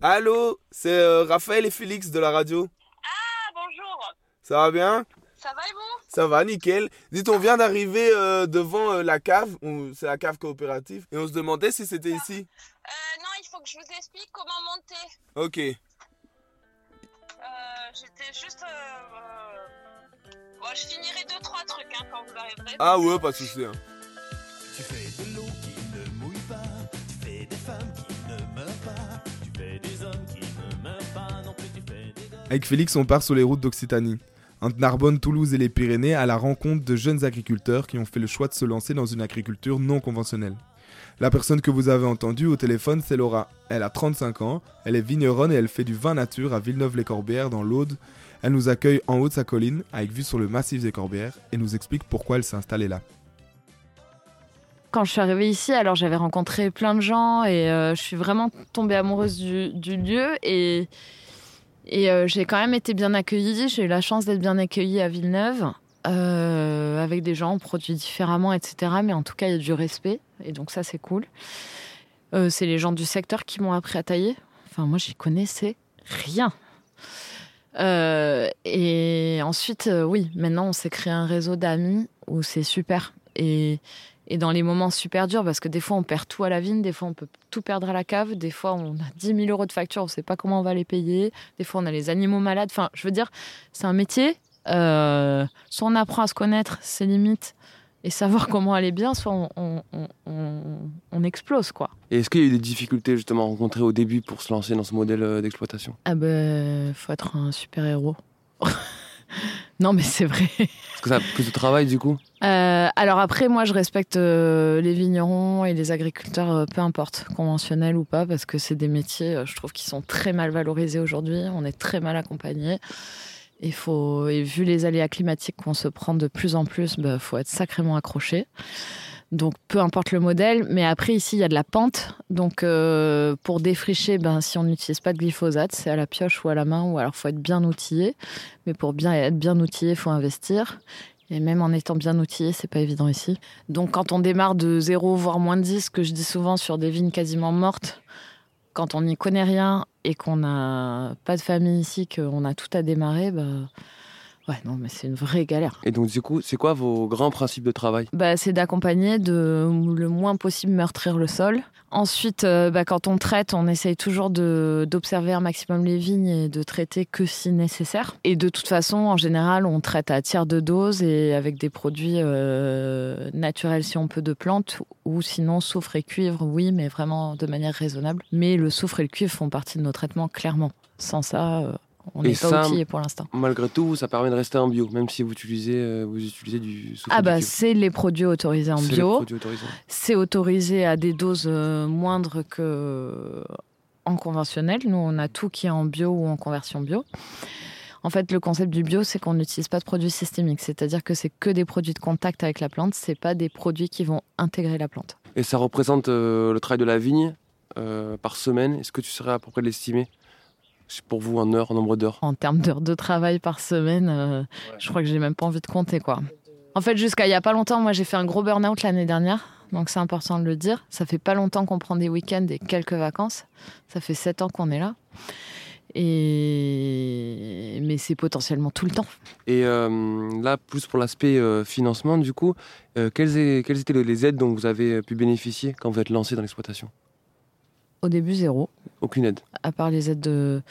Allô, c'est euh, Raphaël et Félix de la radio. Ah, bonjour. Ça va bien? Ça va et vous? Ça va, nickel. Dites, on vient d'arriver euh, devant euh, la cave. C'est la cave coopérative. Et on se demandait si c'était ici. Euh, non, il faut que je vous explique comment monter. Ok. Euh, J'étais juste... Bon, je finirai deux, trois trucs hein, quand vous arriverez. Ah ouais, pas de souci. hein. Avec Félix, on part sur les routes d'Occitanie. Entre Narbonne, Toulouse et les Pyrénées, à la rencontre de jeunes agriculteurs qui ont fait le choix de se lancer dans une agriculture non conventionnelle. La personne que vous avez entendue au téléphone, c'est Laura. Elle a 35 ans, elle est vigneronne et elle fait du vin nature à Villeneuve-les-Corbières dans l'Aude. Elle nous accueille en haut de sa colline, avec vue sur le massif des Corbières, et nous explique pourquoi elle s'est installée là. Quand je suis arrivée ici, alors j'avais rencontré plein de gens et euh, je suis vraiment tombée amoureuse du, lieu et euh, j'ai quand même été bien accueillie. J'ai eu la chance d'être bien accueillie à Villeneuve euh, avec des gens produits différemment, etc. Mais en tout cas, il y a du respect et donc ça, c'est cool. Euh, c'est les gens du secteur qui m'ont appris à tailler. Enfin, moi, j'y connaissais rien. Et ensuite, oui, maintenant, on s'est créé un réseau d'amis où c'est super. Et, et dans les moments super durs, parce que des fois, on perd tout à la vigne, des fois, on peut tout perdre à la cave, des fois, on a 10 000 euros de facture, on ne sait pas comment on va les payer, des fois, on a les animaux malades. Enfin, je veux dire, c'est un métier. Euh, soit on apprend à se connaître ses limites et savoir comment aller bien, soit on, on- on- on- on explose, quoi. Et est-ce qu'il y a eu des difficultés justement rencontrées au début pour se lancer dans ce modèle euh, d'exploitation? Ah ben, faut être un super-héros. non, mais c'est vrai. Est-ce que ça a plus de travail du coup Euh, alors après, moi, je respecte euh, les vignerons et les agriculteurs, euh, peu importe, conventionnels ou pas, parce que c'est des métiers, je trouve, qui sont très mal valorisés aujourd'hui. On est très mal accompagnés. Il faut, et vu les aléas climatiques qu'on se prend de plus en plus, il faut être sacrément accroché. Donc, peu importe le modèle. Mais après, ici, il y a de la pente. Donc, euh, pour défricher, ben, si on n'utilise pas de glyphosate, c'est à la pioche ou à la main, ou alors faut être bien outillé. Mais pour bien être bien outillé, il faut investir. Et même en étant bien outillé, c'est pas évident ici. Donc quand on démarre de 0 voire moins de 10, ce que je dis souvent sur des vignes quasiment mortes, quand on n'y connaît rien et qu'on n'a pas de famille ici, qu'on a tout à démarrer, bah ouais non mais c'est une vraie galère. Et donc du coup, c'est quoi vos grands principes de travail? Bah, c'est d'accompagner, de le moins possible meurtrir le sol. Ensuite, euh, bah, quand on traite, on essaye toujours d'observer un maximum les vignes et de traiter que si nécessaire. Et de toute façon, en général, on traite à tiers de dose et avec des produits euh, naturels si on peut de plantes ou sinon soufre et cuivre, oui, mais vraiment de manière raisonnable. Mais le soufre et le cuivre font partie de nos traitements, clairement. Sans ça, euh, on n'est pas outillé pour l'instant. Malgré tout, ça permet de rester en bio, même si vous utilisez, euh, vous utilisez du Ah bah c'est les produits autorisés en bio. C'est autorisé à des doses euh, moindres que en conventionnel. Nous, on a tout qui est en bio ou en conversion bio. En fait, le concept du bio, c'est qu'on n'utilise pas de produits systémiques, c'est-à-dire que c'est que des produits de contact avec la plante, c'est pas des produits qui vont intégrer la plante. Et ça représente euh, le travail de la vigne euh, par semaine. Est-ce que tu serais à peu près de l'estimer? C'est pour vous en heures, en nombre d'heures En termes d'heures de travail par semaine, euh, je crois que j'ai même pas envie de compter quoi. En fait, jusqu'à il y a pas longtemps, moi j'ai fait un gros burn-out l'année dernière, donc c'est important de le dire. Ça fait pas longtemps qu'on prend des week-ends et quelques vacances. Ça fait sept ans qu'on est là. Et mais c'est potentiellement tout le temps. Et euh, là, plus pour l'aspect euh, financement, du coup, euh, quelles, est- quelles étaient les aides dont vous avez pu bénéficier quand vous êtes lancé dans l'exploitation? Au début zéro, Aucune aide. à part les aides de.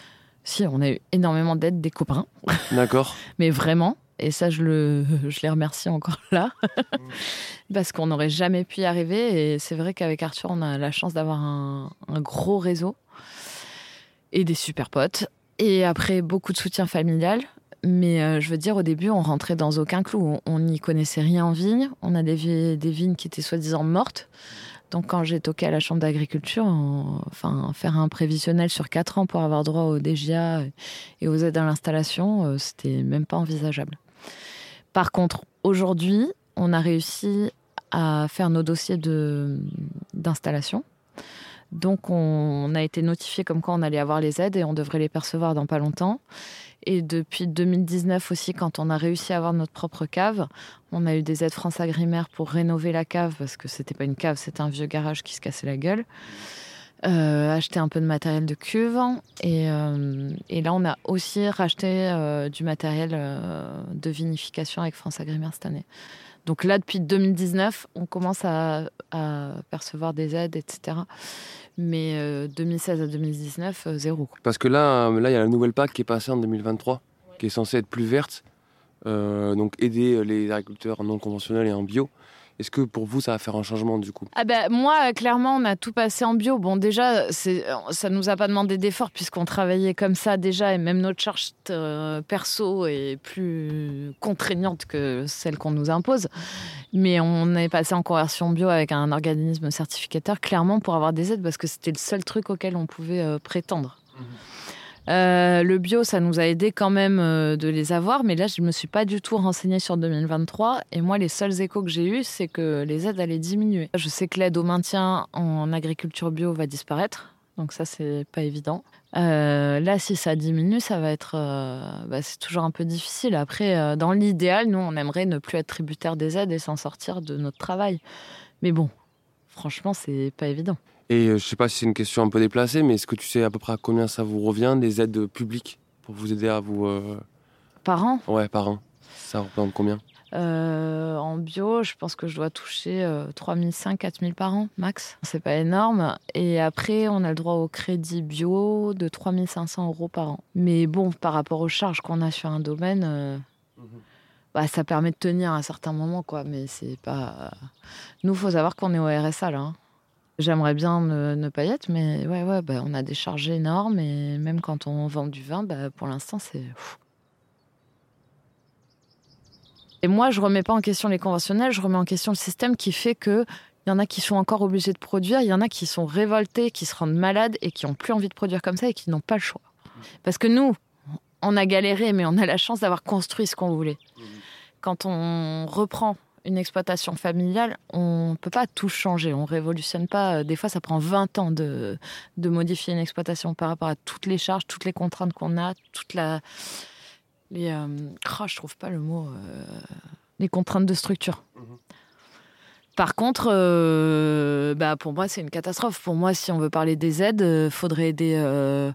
Si, on a eu énormément d'aides des copains, D'accord. mais vraiment. Et ça, je, le, je les remercie encore là. Parce qu'on n'aurait jamais pu y arriver. Et c'est vrai qu'avec Arthur, on a la chance d'avoir un, un gros réseau et des super potes. Et après, beaucoup de soutien familial. Mais euh, je veux dire, au début, on rentrait dans aucun clou. On- n'y connaissait rien en vigne. On a des vignes qui étaient soi-disant mortes. Donc, quand j'ai toqué à la chambre d'agriculture, enfin, faire un prévisionnel sur 4 ans pour avoir droit au DGA et aux aides à l'installation, euh, c'était même pas envisageable. Par contre, aujourd'hui, on a réussi à faire nos dossiers d'installation. Donc, on a été notifié comme quoi on allait avoir les aides et on devrait les percevoir dans pas longtemps. Et depuis 2019 aussi, quand on a réussi à avoir notre propre cave, on a eu des aides France Agrimaire pour rénover la cave parce que c'était pas une cave, c'était un vieux garage qui se cassait la gueule. euh, acheté un peu de matériel de cuve. Et, euh, là, on a aussi racheté euh, du matériel de vinification avec France Agrimaire cette année. Donc là, depuis 2019, on commence à, percevoir des aides, etc. Mais euh, 2016 à 2019, euh, zéro. Parce que là, euh, là, il y a la nouvelle PAC qui est passée en 2023, qui est censée être plus verte, euh, donc aider les agriculteurs non conventionnels et en bio. Est-ce que pour vous, ça va faire un changement du coup? Ah ben moi, clairement, on a tout passé en bio. Bon, déjà, c'est, ça nous a pas demandé d'effort puisqu'on travaillait comme ça déjà et même notre charge euh, perso est plus contraignante que celle qu'on nous impose. Mais on est passé en conversion bio avec un organisme certificateur, clairement, pour avoir des aides parce que c'était le seul truc auquel on pouvait euh, prétendre. Euh, le bio, ça nous a aidé quand même euh, de les avoir, mais là, je me suis pas du tout renseignée sur 2023. Et moi, les seuls échos que j'ai eus, c'est que les aides allaient diminuer. Je sais que l'aide au maintien en agriculture bio va disparaître, donc ça, c'est pas évident. Euh, là, si ça diminue, ça va être, bah, c'est toujours un peu difficile. Après, dans l'idéal, nous, on aimerait ne plus être tributaire des aides et s'en sortir de notre travail. Mais bon, franchement, c'est pas évident. Et euh, je sais pas si c'est une question un peu déplacée, mais est-ce que tu sais à peu près à combien ça vous revient des aides publiques pour vous aider à vous. euh, Par an, Ouais, par an. Ça représente combien? Euh, en bio, je pense que je dois toucher euh, 3500, 4000 par an, max. C'est pas énorme. Et après, on a le droit au crédit bio de 3500 euros par an. Mais bon, par rapport aux charges qu'on a sur un domaine, euh, bah, ça permet de tenir à un certain moment, quoi. Mais c'est pas. Nous, faut savoir qu'on est au RSA, là. hein. J'aimerais bien ne, ne pas y être, mais ouais, ouais, bah, on a des charges énormes. Et même quand on vend du vin, bah, pour l'instant, c'est. Et moi, je remets pas en question les conventionnels, je remets en question le système qui fait que il y en a qui sont encore obligés de produire, il y en a qui sont révoltés, qui se rendent malades et qui ont plus envie de produire comme ça et qui n'ont pas le choix. Parce que nous, on a galéré, mais on a la chance d'avoir construit ce qu'on voulait. Quand on reprend une exploitation familiale, on ne peut pas tout changer, on révolutionne pas. Des fois, ça prend 20 ans de, de modifier une exploitation par rapport à toutes les charges, toutes les contraintes qu'on a, toute la, les, euh, oh, je trouve pas le mot, euh, les contraintes de structure. Par contre, euh, bah pour moi, c'est une catastrophe. Pour moi, si on veut parler des aides, il faudrait aider euh,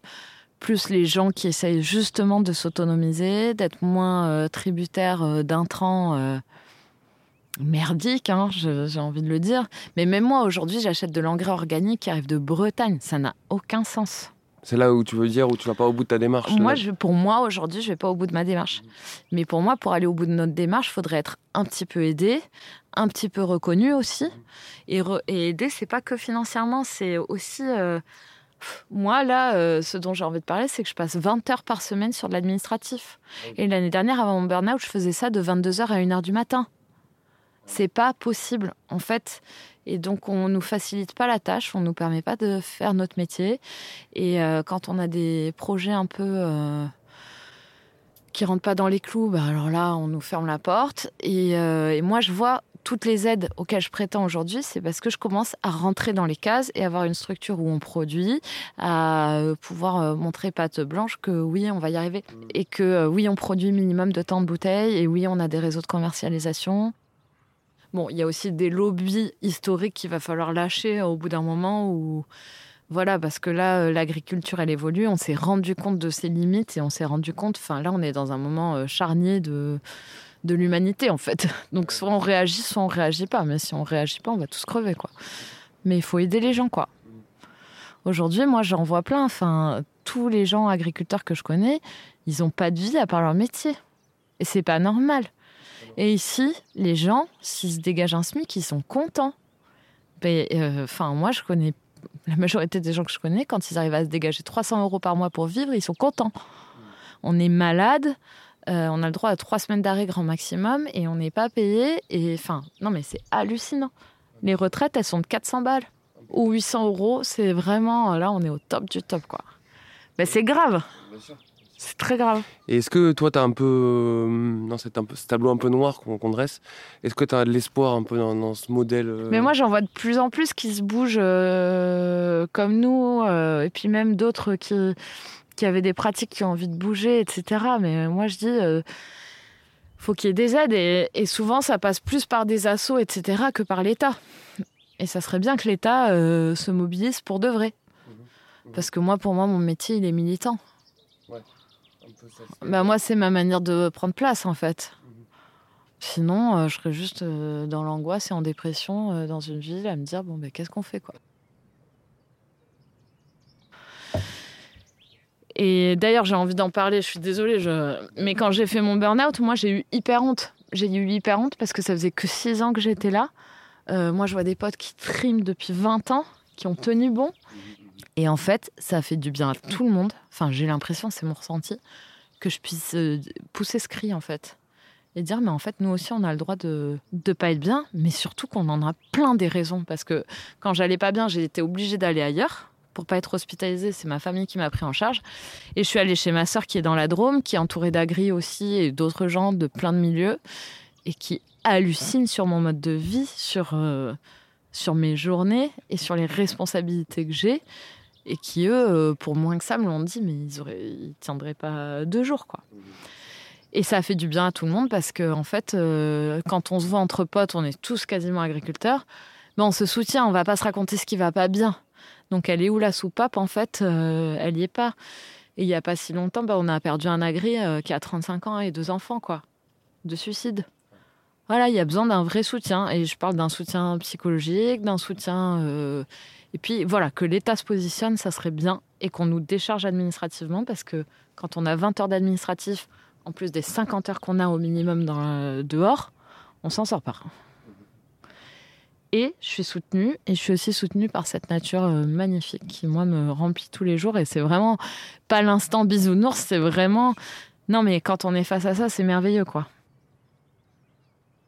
plus les gens qui essayent justement de s'autonomiser, d'être moins euh, tributaires euh, d'intrants merdiques, hein, j'ai envie de le dire. Mais même moi, aujourd'hui, j'achète de l'engrais organique qui arrive de Bretagne. Ça n'a aucun sens. C'est là où tu veux dire où tu vas pas au bout de ta démarche Moi, je, pour moi, aujourd'hui, je vais pas au bout de ma démarche. Mais pour moi, pour aller au bout de notre démarche, il faudrait être un petit peu aidé, un petit peu reconnu aussi. Et, re- et aider, c'est pas que financièrement, c'est aussi. euh, moi, là, euh, ce dont j'ai envie de parler, c'est que je passe 20 heures par semaine sur de l'administratif. Et l'année dernière, avant mon burn-out, je faisais ça de 22h à 1h du matin. C'est pas possible, en fait. Et donc, on nous facilite pas la tâche, on nous permet pas de faire notre métier. Et euh, quand on a des projets un peu euh, qui rentrent pas dans les clous, bah alors là, on nous ferme la porte. Et, euh, et moi, je vois toutes les aides auxquelles je prétends aujourd'hui, c'est parce que je commence à rentrer dans les cases et avoir une structure où on produit, à euh, pouvoir montrer patte blanche que oui, on va y arriver. Et que oui, on produit minimum de temps de bouteilles et oui, on a des réseaux de commercialisation. Bon, il y a aussi des lobbies historiques qu'il va falloir lâcher au bout d'un moment où voilà, parce que là, euh, l'agriculture, elle évolue. On s'est rendu compte de ses limites et on s'est rendu compte. Enfin, là, on est dans un moment euh, charnier de, de l'humanité, en fait. Donc, soit on réagit, soit on réagit pas. Mais si on réagit pas, on va tous crever, quoi. Mais il faut aider les gens, quoi. Aujourd'hui, moi, j'en vois plein. Enfin, tous les gens agriculteurs que je connais, ils n'ont pas de vie à part leur métier. Et c'est pas normal. Et ici, les gens, s'ils se dégagent un SMIC, ils sont contents. Euh, Enfin, moi, je connais la majorité des gens que je connais, quand ils arrivent à se dégager 300 euros par mois pour vivre, ils sont contents. On est malade, euh, on a le droit à trois semaines d'arrêt grand maximum et on n'est pas payé. Et enfin, non, mais c'est hallucinant. Les retraites, elles sont de 400 balles ou 800 euros. C'est vraiment là, on est au top du top, quoi. Ben, c'est grave. C'est très grave. Et est-ce que toi, tu as un peu, euh, dans cet un peu, ce tableau un peu noir qu'on dresse, est-ce que tu as de l'espoir un peu dans, dans ce modèle euh, Mais moi, j'en vois de plus en plus qui se bougent euh, comme nous, euh, et puis même d'autres qui, qui avaient des pratiques qui ont envie de bouger, etc. Mais moi, je dis, faut qu'il y ait des aides, et, et souvent, ça passe plus par des assos, etc., que par l'État. Et ça serait bien que l'État euh, se mobilise pour de vrai. Parce que moi, pour moi, mon métier, il est militant. Un Bah, moi, c'est ma manière de prendre place, en fait. Sinon, euh, je serais juste euh, dans l'angoisse et en dépression euh, dans une ville à me dire bon, ben, qu'est-ce qu'on fait, quoi. Et d'ailleurs, j'ai envie d'en parler, je suis désolée, mais quand j'ai fait mon burn-out, moi, j'ai eu hyper honte. J'ai eu hyper honte parce que ça faisait que 6 ans que j'étais là. Moi, je vois des potes qui triment depuis 20 ans, qui ont tenu bon. Et en fait, ça fait du bien à tout le monde. Enfin, j'ai l'impression, c'est mon ressenti, que je puisse euh, pousser ce cri, en fait. Et dire, mais en fait, nous aussi, on a le droit de ne pas être bien, mais surtout qu'on en a plein des raisons. Parce que quand j'allais pas bien, j'ai été obligée d'aller ailleurs pour pas être hospitalisée. C'est ma famille qui m'a pris en charge. Et je suis allée chez ma sœur qui est dans la Drôme, qui est entourée d'agri aussi et d'autres gens de plein de milieux, et qui hallucine sur mon mode de vie, sur, euh, sur mes journées et sur les responsabilités que j'ai. Et qui, eux, euh, pour moins que ça, me l'ont dit, mais ils auraient, tiendraient pas deux jours, quoi. Et ça a fait du bien à tout le monde parce que, en fait, euh, quand on se voit entre potes, on est tous quasiment agriculteurs, mais on se soutient, on va pas se raconter ce qui va pas bien. Donc, elle est où la soupape En fait, euh, elle y est pas. Et il y a pas si longtemps, bah, on a perdu un agri qui a 35 ans et deux enfants, quoi, de suicide. Voilà, il y a besoin d'un vrai soutien. Et je parle d'un soutien psychologique, d'un soutien. Et puis voilà, que l'État se positionne, ça serait bien. Et qu'on nous décharge administrativement, parce que quand on a 20 heures d'administratif, en plus des 50 heures qu'on a au minimum dehors, on s'en sort pas. Et je suis soutenue, et je suis aussi soutenue par cette nature euh, magnifique qui, moi, me remplit tous les jours. Et c'est vraiment pas l'instant bisounours, c'est vraiment. Non, mais quand on est face à ça, c'est merveilleux, quoi.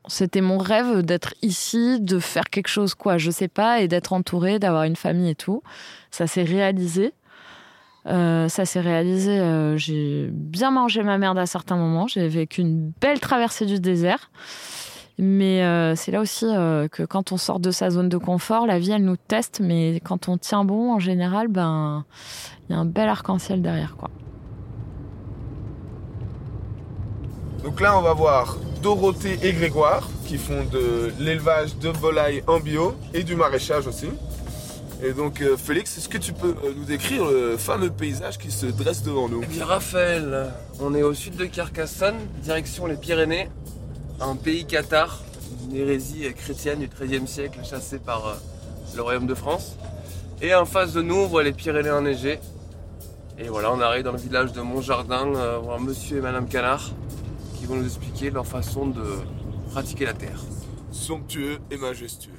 C'était mon rêve d'être ici, de faire quelque chose, quoi, je sais pas, et d'être entourée, d'avoir une famille et tout. Ça s'est réalisé. Euh, ça s'est réalisé. euh, j'ai bien mangé ma merde à certains moments. J'ai vécu une belle traversée du désert. Mais euh, c'est là aussi que quand on sort de sa zone de confort, la vie, elle nous teste. Mais quand on tient bon, en général, ben, il y a un bel arc-en-ciel derrière, quoi. Donc là, on va voir Dorothée et Grégoire qui font de l'élevage de volailles en bio et du maraîchage aussi. Et donc, euh, Félix, est-ce que tu peux euh, nous décrire le fameux paysage qui se dresse devant nous? Eh Raphaël, on est au sud de Carcassonne, direction les Pyrénées, un pays cathare, une hérésie chrétienne du XIIIe siècle chassée par euh, le royaume de France. Et en face de nous, on voit les Pyrénées enneigées. Et voilà, on arrive dans le village de Montjardin, voir monsieur et madame Canard qui vont nous expliquer leur façon de pratiquer la terre. Somptueux et majestueux.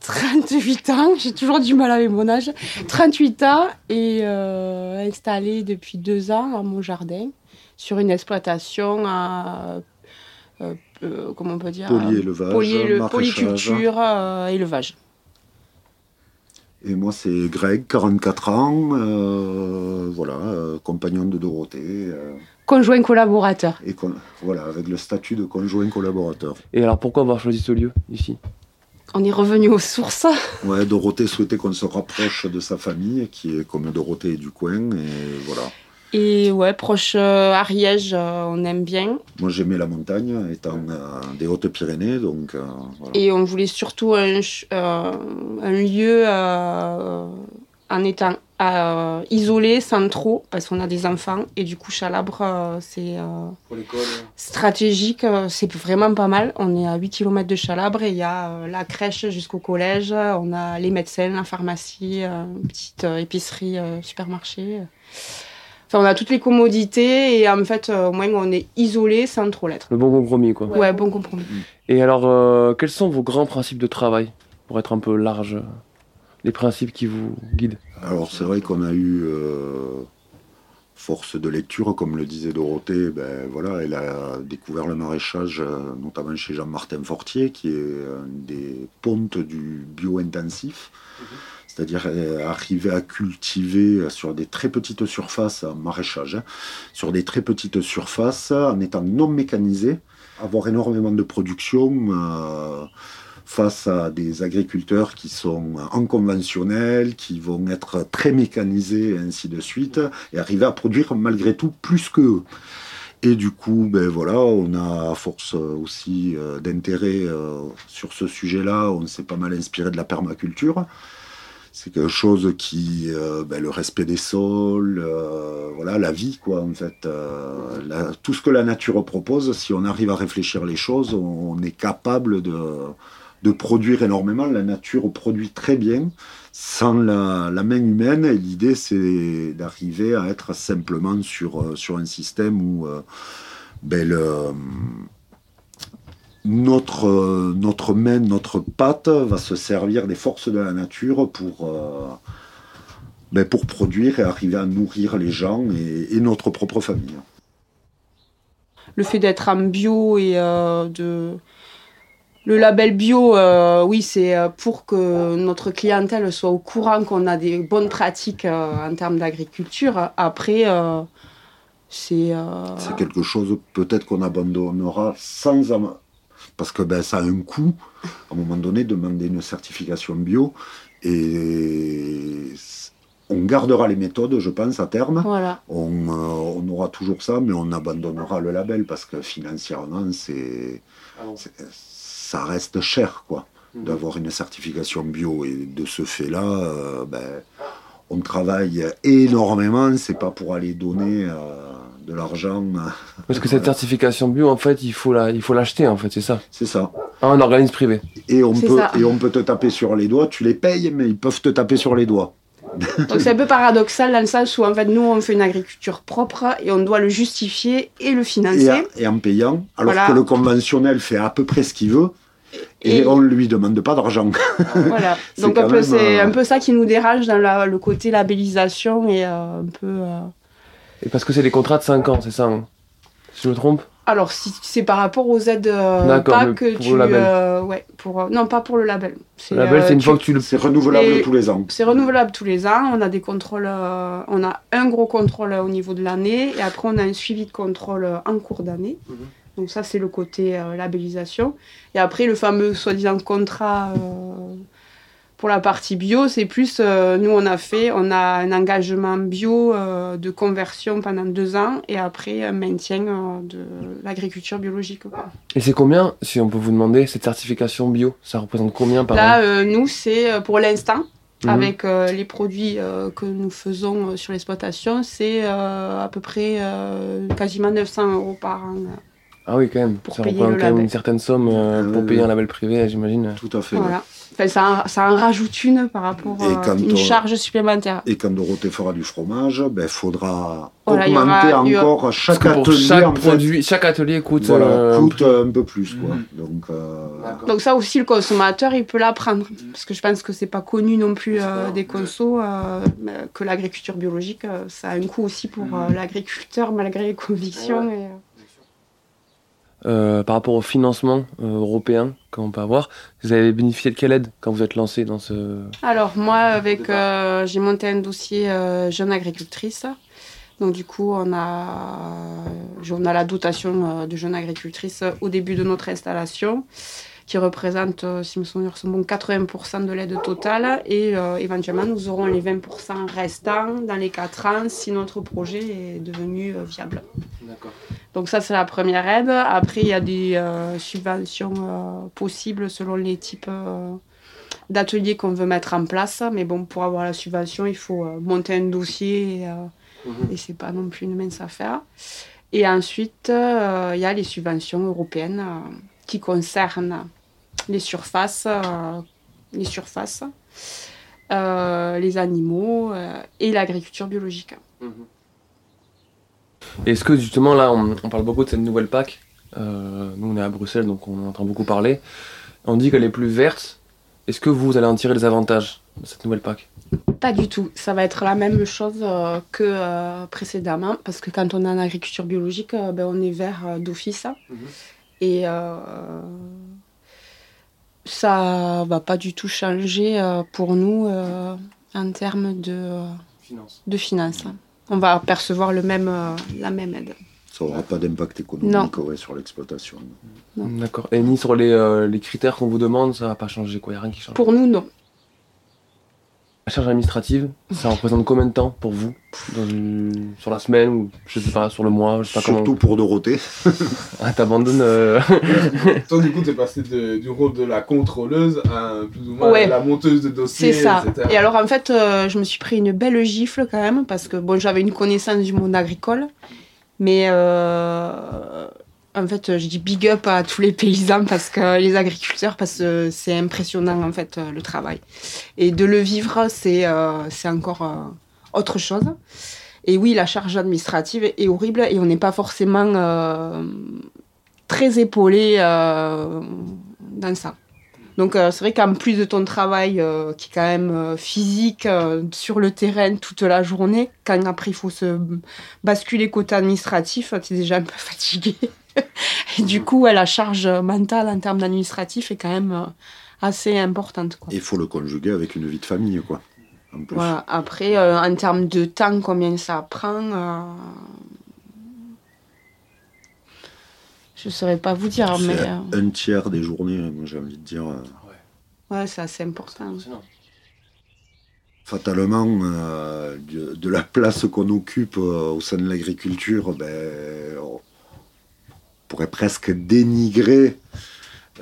38 ans, j'ai toujours du mal avec mon âge. 38 ans et euh, installé depuis deux ans à mon jardin sur une exploitation à, euh, euh, comment on peut dire? Polyélevage, polyculture, euh, élevage. Et moi, c'est Greg, 44 ans, euh, voilà, euh, compagnon de Dorothée, euh, Conjoint collaborateur. et con- voilà, avec le statut de conjoint collaborateur. Et alors pourquoi avoir choisi ce lieu ici? On est revenu aux sources. Ouais, Dorothée souhaitait qu'on se rapproche de sa famille, qui est comme Dorothée du coin, et voilà. Et ouais, proche euh, Ariège, euh, on aime bien. Moi, j'aimais la montagne, étant euh, des Hautes-Pyrénées, donc euh, voilà. Et on voulait surtout un, euh, un lieu euh, en étant euh, isolé, sans trop, parce qu'on a des enfants. Et du coup, Chalabre, euh, c'est euh, stratégique, euh, c'est vraiment pas mal. On est à 8 km de Chalabre et il y a euh, la crèche jusqu'au collège. On a les médecins, la pharmacie, euh, une petite euh, épicerie, euh, supermarché. Enfin, on a toutes les commodités et en fait, euh, au moins, on est isolé sans trop l'être. Le bon compromis quoi. Ouais, bon compromis. Et alors, euh, quels sont vos grands principes de travail Pour être un peu large, euh, les principes qui vous guident Alors c'est vrai qu'on a eu euh, force de lecture, comme le disait Dorothée, ben, voilà, elle a découvert le maraîchage, euh, notamment chez Jean-Martin Fortier, qui est un des pontes du bio-intensif. C'est-à-dire euh, arriver à cultiver sur des très petites surfaces en maraîchage, hein, sur des très petites surfaces, en étant non mécanisé, avoir énormément de production euh, face à des agriculteurs qui sont en conventionnel, qui vont être très mécanisés et ainsi de suite, et arriver à produire malgré tout plus qu'eux. Et du coup, ben voilà, on a à force euh, aussi euh, d'intérêt euh, sur ce sujet-là, on s'est pas mal inspiré de la permaculture. c'est quelque chose qui, ben, le respect des sols, voilà, la vie, quoi, en fait. tout ce que la nature propose, si on arrive à réfléchir les choses, on est capable de, de produire énormément. La nature produit très bien sans la, main humaine. Et l'idée, c'est d'arriver à être simplement sur, euh, sur un système où euh, ben, notre, notre main, notre patte va se servir des forces de la nature pour, euh, ben, pour produire et arriver à nourrir les gens et, et notre propre famille. Le fait d'être en bio et de. Le label bio, euh, oui, c'est euh, pour que notre clientèle soit au courant qu'on a des bonnes pratiques euh, en termes d'agriculture. Après, euh, c'est. euh, C'est quelque chose peut-être qu'on abandonnera sans... am- Parce que ben, ça a un coût, à un moment donné, demander une certification bio. Et on gardera les méthodes, je pense, à terme. Voilà. On, euh, on aura toujours ça, mais on abandonnera le label parce que financièrement, c'est, c'est- ça reste cher, quoi, d'avoir une certification bio. Et de ce fait-là, euh, ben, on travaille énormément. C'est pas pour aller donner euh, de l'argent. Parce que cette certification bio, en fait, il faut la, il faut l'acheter, en fait, c'est ça? C'est ça. À un organisme privé. Et on peut, ça. et on peut te taper sur les doigts. Tu les payes, mais ils peuvent te taper sur les doigts. Donc c'est un peu paradoxal dans le sens où en fait nous on fait une agriculture propre et on doit le justifier et le Et, financer. et en payant, alors Voilà. que le conventionnel fait à peu près ce qu'il veut. Et, Et- on ne lui demande pas d'argent. Voilà. C'est Donc un peu, même, c'est euh, un peu ça qui nous dérange dans la- le côté labellisation et euh, un peu. euh, Et parce que c'est des contrats de 5 ans, c'est ça hein Si je me trompe Alors si c'est par rapport aux aides euh, D'accord, pas que pour tu le label. euh, ouais pour euh, non pas pour le label. Le label, euh, c'est une tu- fois que tu le. C'est renouvelable tous les ans. C'est renouvelable tous les ans. On a des contrôles. euh, on a un gros contrôle au niveau de l'année et après on a un suivi de contrôle euh, en cours d'année. Mhm. Donc ça c'est le côté euh, labellisation. Et après le fameux soi-disant contrat euh, pour la partie bio, c'est plus euh, nous on a fait, on a un engagement bio euh, de conversion pendant deux ans et après un maintien de l'agriculture biologique. quoi. Et c'est combien, si on peut vous demander, cette certification bio? Ça représente combien par Là an? euh, nous c'est pour l'instant. Mhm. avec les produits que nous faisons sur l'exploitation, c'est à peu près quasiment 900 euros par an. Ah oui, quand même. Pour ça payer représente quand même une certaine somme euh, pour payer un label privé, j'imagine. Tout à fait. ouais. Enfin, ça, en- ça en rajoute une par rapport Et à quand une on- charge supplémentaire. Et quand Dorothée fera du fromage, il ben, faudra Voilà, y augmenter aura- il y aura- encore chaque Parce que pour atelier. chaque en fait, produit, chaque atelier coûte. voilà, euh, un coûte un peu plus. Quoi. Donc, euh, Donc ça aussi, le consommateur, il peut l'apprendre. Parce que je pense que c'est pas connu non plus euh, des consos, euh, que l'agriculture biologique, ça a un coût aussi pour euh, l'agriculteur, malgré les convictions. et, euh, par rapport au financement euh, européen qu'on peut avoir, vous avez bénéficié de quelle aide quand vous êtes lancé dans ce. Alors moi, avec, euh, j'ai monté un dossier jeune agricultrice. Donc du coup, on a, on a la dotation de jeune agricultrice au début de notre installation, qui représente, euh, si mes souvenirs sont bons, 80% de l'aide totale. Et euh, éventuellement, nous aurons les 20% restants dans les 4 ans si notre projet est devenu euh, viable. D'accord. Donc ça, c'est la première aide. Après, il y a des euh, subventions possibles selon les types d'ateliers qu'on veut mettre en place. Mais bon, pour avoir la subvention, il faut monter un dossier et, euh, et c'est pas non plus une mince affaire. Et ensuite, il y a les subventions européennes qui concernent les surfaces, euh, les surfaces, euh, les animaux euh, et l'agriculture biologique. Est-ce que justement là, on, on parle beaucoup de cette nouvelle PAC Nous, on est à Bruxelles, donc on en entend beaucoup parler. On dit qu'elle est plus verte. Est-ce que vous allez en tirer des avantages de cette nouvelle PAC Pas du tout. Ça va être la même chose euh, que euh, précédemment, parce que quand on est en agriculture biologique, euh, ben, on est vert d'office. Mhm. Et ça va pas du tout changer euh, pour nous euh, en termes de, Finance. de finances. On va percevoir le même, euh, la même aide. ça n'aura pas d'impact économique ouais, sur l'exploitation. D'accord. Et ni sur les, euh, les critères qu'on vous demande, ça va pas changer quoi, il a rien qui change. Pour nous, non. La charge administrative, ça représente combien de temps pour vous dans une- Sur la semaine ou je sais pas, sur le mois, je sais pas Surtout comment. pour Dorothée. Ah, t'abandonnes. euh, Toi, du coup, t'es passé de- du rôle de la contrôleuse à plus ou moins Ouais. la monteuse de dossiers, C'est ça. etc. Et alors en fait, euh, je me suis pris une belle gifle quand même parce que bon, j'avais une connaissance du monde agricole, mais euh, en fait, je dis big up à tous les paysans parce que les agriculteurs parce que c'est impressionnant en fait euh, le travail. Et de le vivre, c'est euh, encore euh, autre chose. Et oui, la charge administrative est horrible et on n'est pas forcément très épaulé dans ça. Donc c'est vrai qu'en plus de ton travail qui est quand même physique sur le terrain toute la journée, quand après il faut se basculer côté administratif, tu es déjà un peu fatigué. Et du coup, ouais, la charge mentale en termes d'administratif est quand même euh, assez importante. Quoi. Et il faut le conjuguer avec une vie de famille, quoi. En plus. Voilà. Après, euh, en termes de temps, combien ça prend euh, Je ne saurais pas vous dire, mais euh, un tiers des journées, moi, j'ai envie de dire. ouais, c'est assez important. fatalement, euh, de, de la place qu'on occupe euh, au sein de l'agriculture, ben, on pourrait presque dénigrer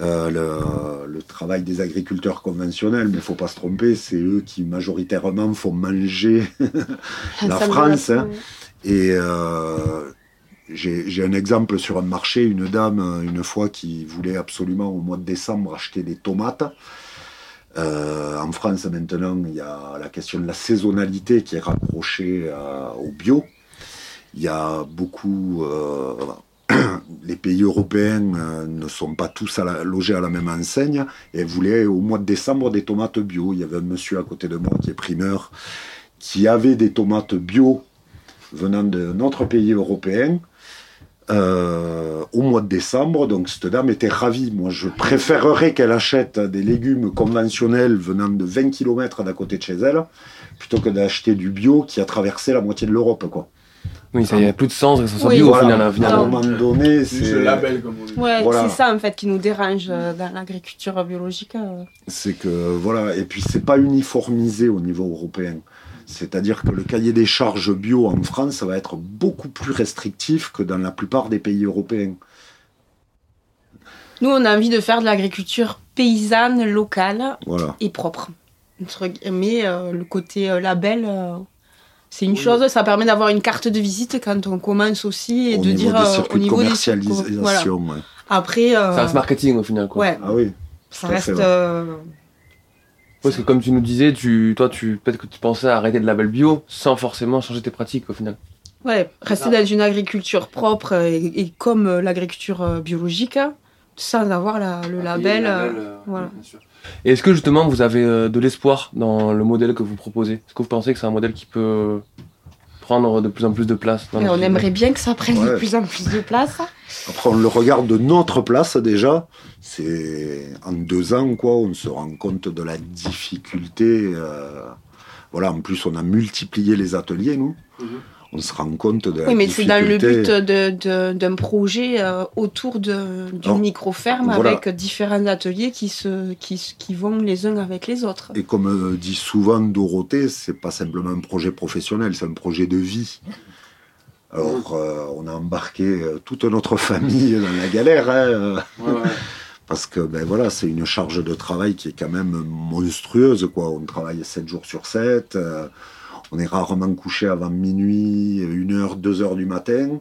euh, le, le travail des agriculteurs conventionnels, mais il faut pas se tromper, c'est eux qui majoritairement font manger la L'ensemble de France. hein. Et euh, j'ai un exemple sur un marché, une dame, une fois, qui voulait absolument au mois de décembre acheter des tomates. Euh, en France, maintenant, il y a la question de la saisonnalité qui est raccrochée au bio. Il y a beaucoup. les pays européens euh, ne sont pas tous logés à la même enseigne et voulait au mois de décembre des tomates bio. Il y avait un monsieur à côté de moi qui est primeur qui avait des tomates bio venant de notre pays européen euh, au mois de décembre. Donc cette dame était ravie. Moi, je préférerais qu'elle achète des légumes conventionnels venant de 20 km d'à côté de chez elle, plutôt que d'acheter du bio qui a traversé la moitié de l'Europe. Oui, ça y a plus de sens que ce soit Oui, bio au Voilà. final. hein, À un moment donné, C'est le label, comme on dit. Ouais, Voilà. c'est ça en fait qui nous dérange euh, dans l'agriculture biologique. euh. c'est que voilà. Et puis c'est pas uniformisé au niveau européen. C'est-à-dire que le cahier des charges bio en France va être beaucoup plus restrictif que dans la plupart des pays européens. Nous, on a envie de faire de l'agriculture paysanne, locale Voilà. et propre. Guillemets, euh, le côté euh, label, euh, c'est une chose. Ça permet d'avoir une carte de visite quand on commence aussi et au de dire des euh, circuits au de niveau des commercialisation. Voilà. ouais. Après, euh, Ça reste marketing au final. Quoi. ouais, Ah oui. ça reste. fait, ouais. euh, Parce que comme tu nous disais, tu, toi, tu, peut-être que tu pensais à arrêter de label bio sans forcément changer tes pratiques au final. Ouais, rester dans une agriculture propre et, et comme l'agriculture biologique, hein, sans avoir la- le label. euh, voilà. Et est-ce que justement vous avez euh, de l'espoir dans le modèle que vous proposez? Est-ce que vous pensez que c'est un modèle qui peut prendre de plus en plus de place dans on aimerait bien que ça prenne de plus en plus de place. Après, on le regarde de notre place déjà. C'est en deux ans, quoi, on se rend compte de la difficulté. euh, Voilà, en plus, on a multiplié les ateliers, nous. Mhm. On se rend compte de la Oui, mais c'est dans le but d'un projet euh, autour d'une micro-ferme voilà. avec différents ateliers qui, se, qui, s- qui vont les uns avec les autres. Et comme euh, dit souvent Dorothée, c'est pas simplement un projet professionnel, c'est un projet de vie. Alors, euh, on a embarqué toute notre famille dans la galère, hein, parce que ben voilà, c'est une charge de travail qui est quand même monstrueuse, quoi. On travaille 7 jours sur 7, euh, on est rarement couché avant minuit, 1h, 2h du matin,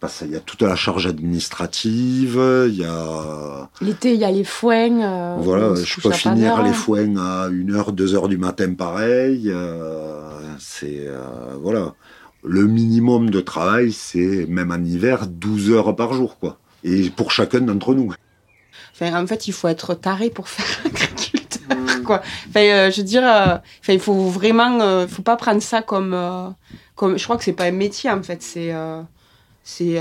parce qu'il y a toute la charge administrative, il y a L'été, il y a les foins. euh, voilà, je peux finir les foins à 1h, 2h du matin pareil. euh, c'est. euh, voilà. Le minimum de travail, c'est même en hiver, 12 heures par jour, quoi. Et pour chacun d'entre nous. Enfin, en fait, il faut être taré pour faire quoi. Enfin, euh, je veux dire, euh, enfin, il faut vraiment, euh, faut pas prendre ça comme, euh, comme, je crois que c'est pas un métier en fait, c'est, c'est,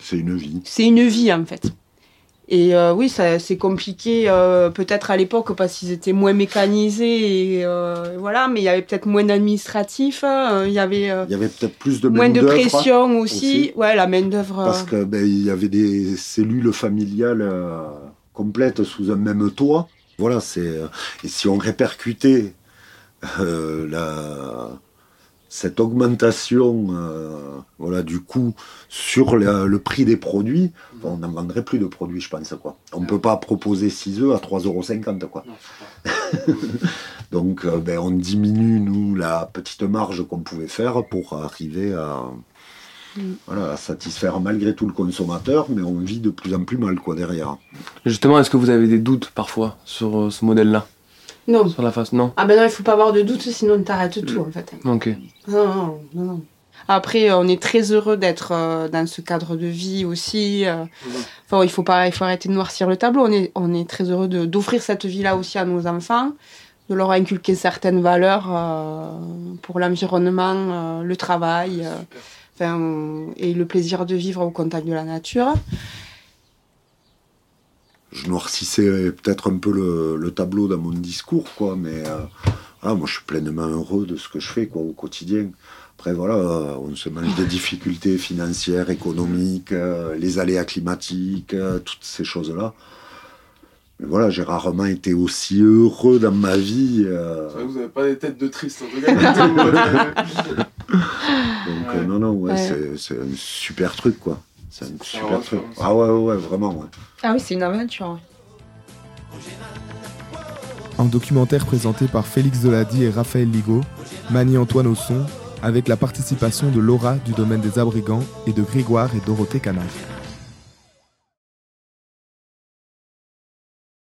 C'est une vie. c'est une vie en fait. Et oui, ça, c'est compliqué peut-être à l'époque parce qu'ils étaient moins mécanisés et voilà, mais il y avait peut-être moins d'administratifs, euh, il y avait Il y avait peut-être plus de moins de pression aussi. aussi. Ouais, la main d'œuvre. Parce que ben, il y avait des cellules familiales complètes sous un même toit. Voilà, c'est. euh, Et si on répercutait euh, la, cette augmentation euh, voilà, du coût sur le, le prix des produits, enfin, on n'en vendrait plus de produits, je pense. Quoi. On ne peut pas proposer 6 œufs à 3,50 euros. Quoi. Donc, euh, ben, on diminue, nous, la petite marge qu'on pouvait faire pour arriver à, voilà, à satisfaire malgré tout le consommateur, mais on vit de plus en plus mal quoi, derrière. Justement, est-ce que vous avez des doutes parfois sur euh, ce modèle-là? Non. Sur la face Non? Ah ben non, il faut pas avoir de doute, sinon t'arrêtes tout en fait. Ok. Non, non, non, non. Après, on est très heureux d'être euh, dans ce cadre de vie aussi. euh. Enfin, il faut pas, il faut arrêter de noircir le tableau. On est, on est très heureux de- d'offrir cette vie-là aussi à nos enfants, de leur inculquer certaines valeurs euh, pour l'environnement, euh, le travail, euh, enfin, et le plaisir de vivre au contact de la nature. Je noircissais peut-être un peu le, le tableau dans mon discours, quoi, mais euh, voilà, moi je suis pleinement heureux de ce que je fais quoi, au quotidien. Après, voilà, euh, on se mange des difficultés financières, économiques, euh, les aléas climatiques, euh, toutes ces choses-là. Mais voilà, j'ai rarement été aussi heureux dans ma vie. euh, vous n'avez pas des têtes de triste en tout cas. non, non, ouais, Ouais. c'est- c'est un super truc, quoi. C'est un super truc. Ah ouais, ouais, ouais, vraiment, ouais. Ah oui, c'est une aventure. Un documentaire présenté par Félix Delady et Raphaël Ligo, Mani-Antoine au son, avec la participation de Laura du domaine des Abrigants et de Grégoire et Dorothée Canard.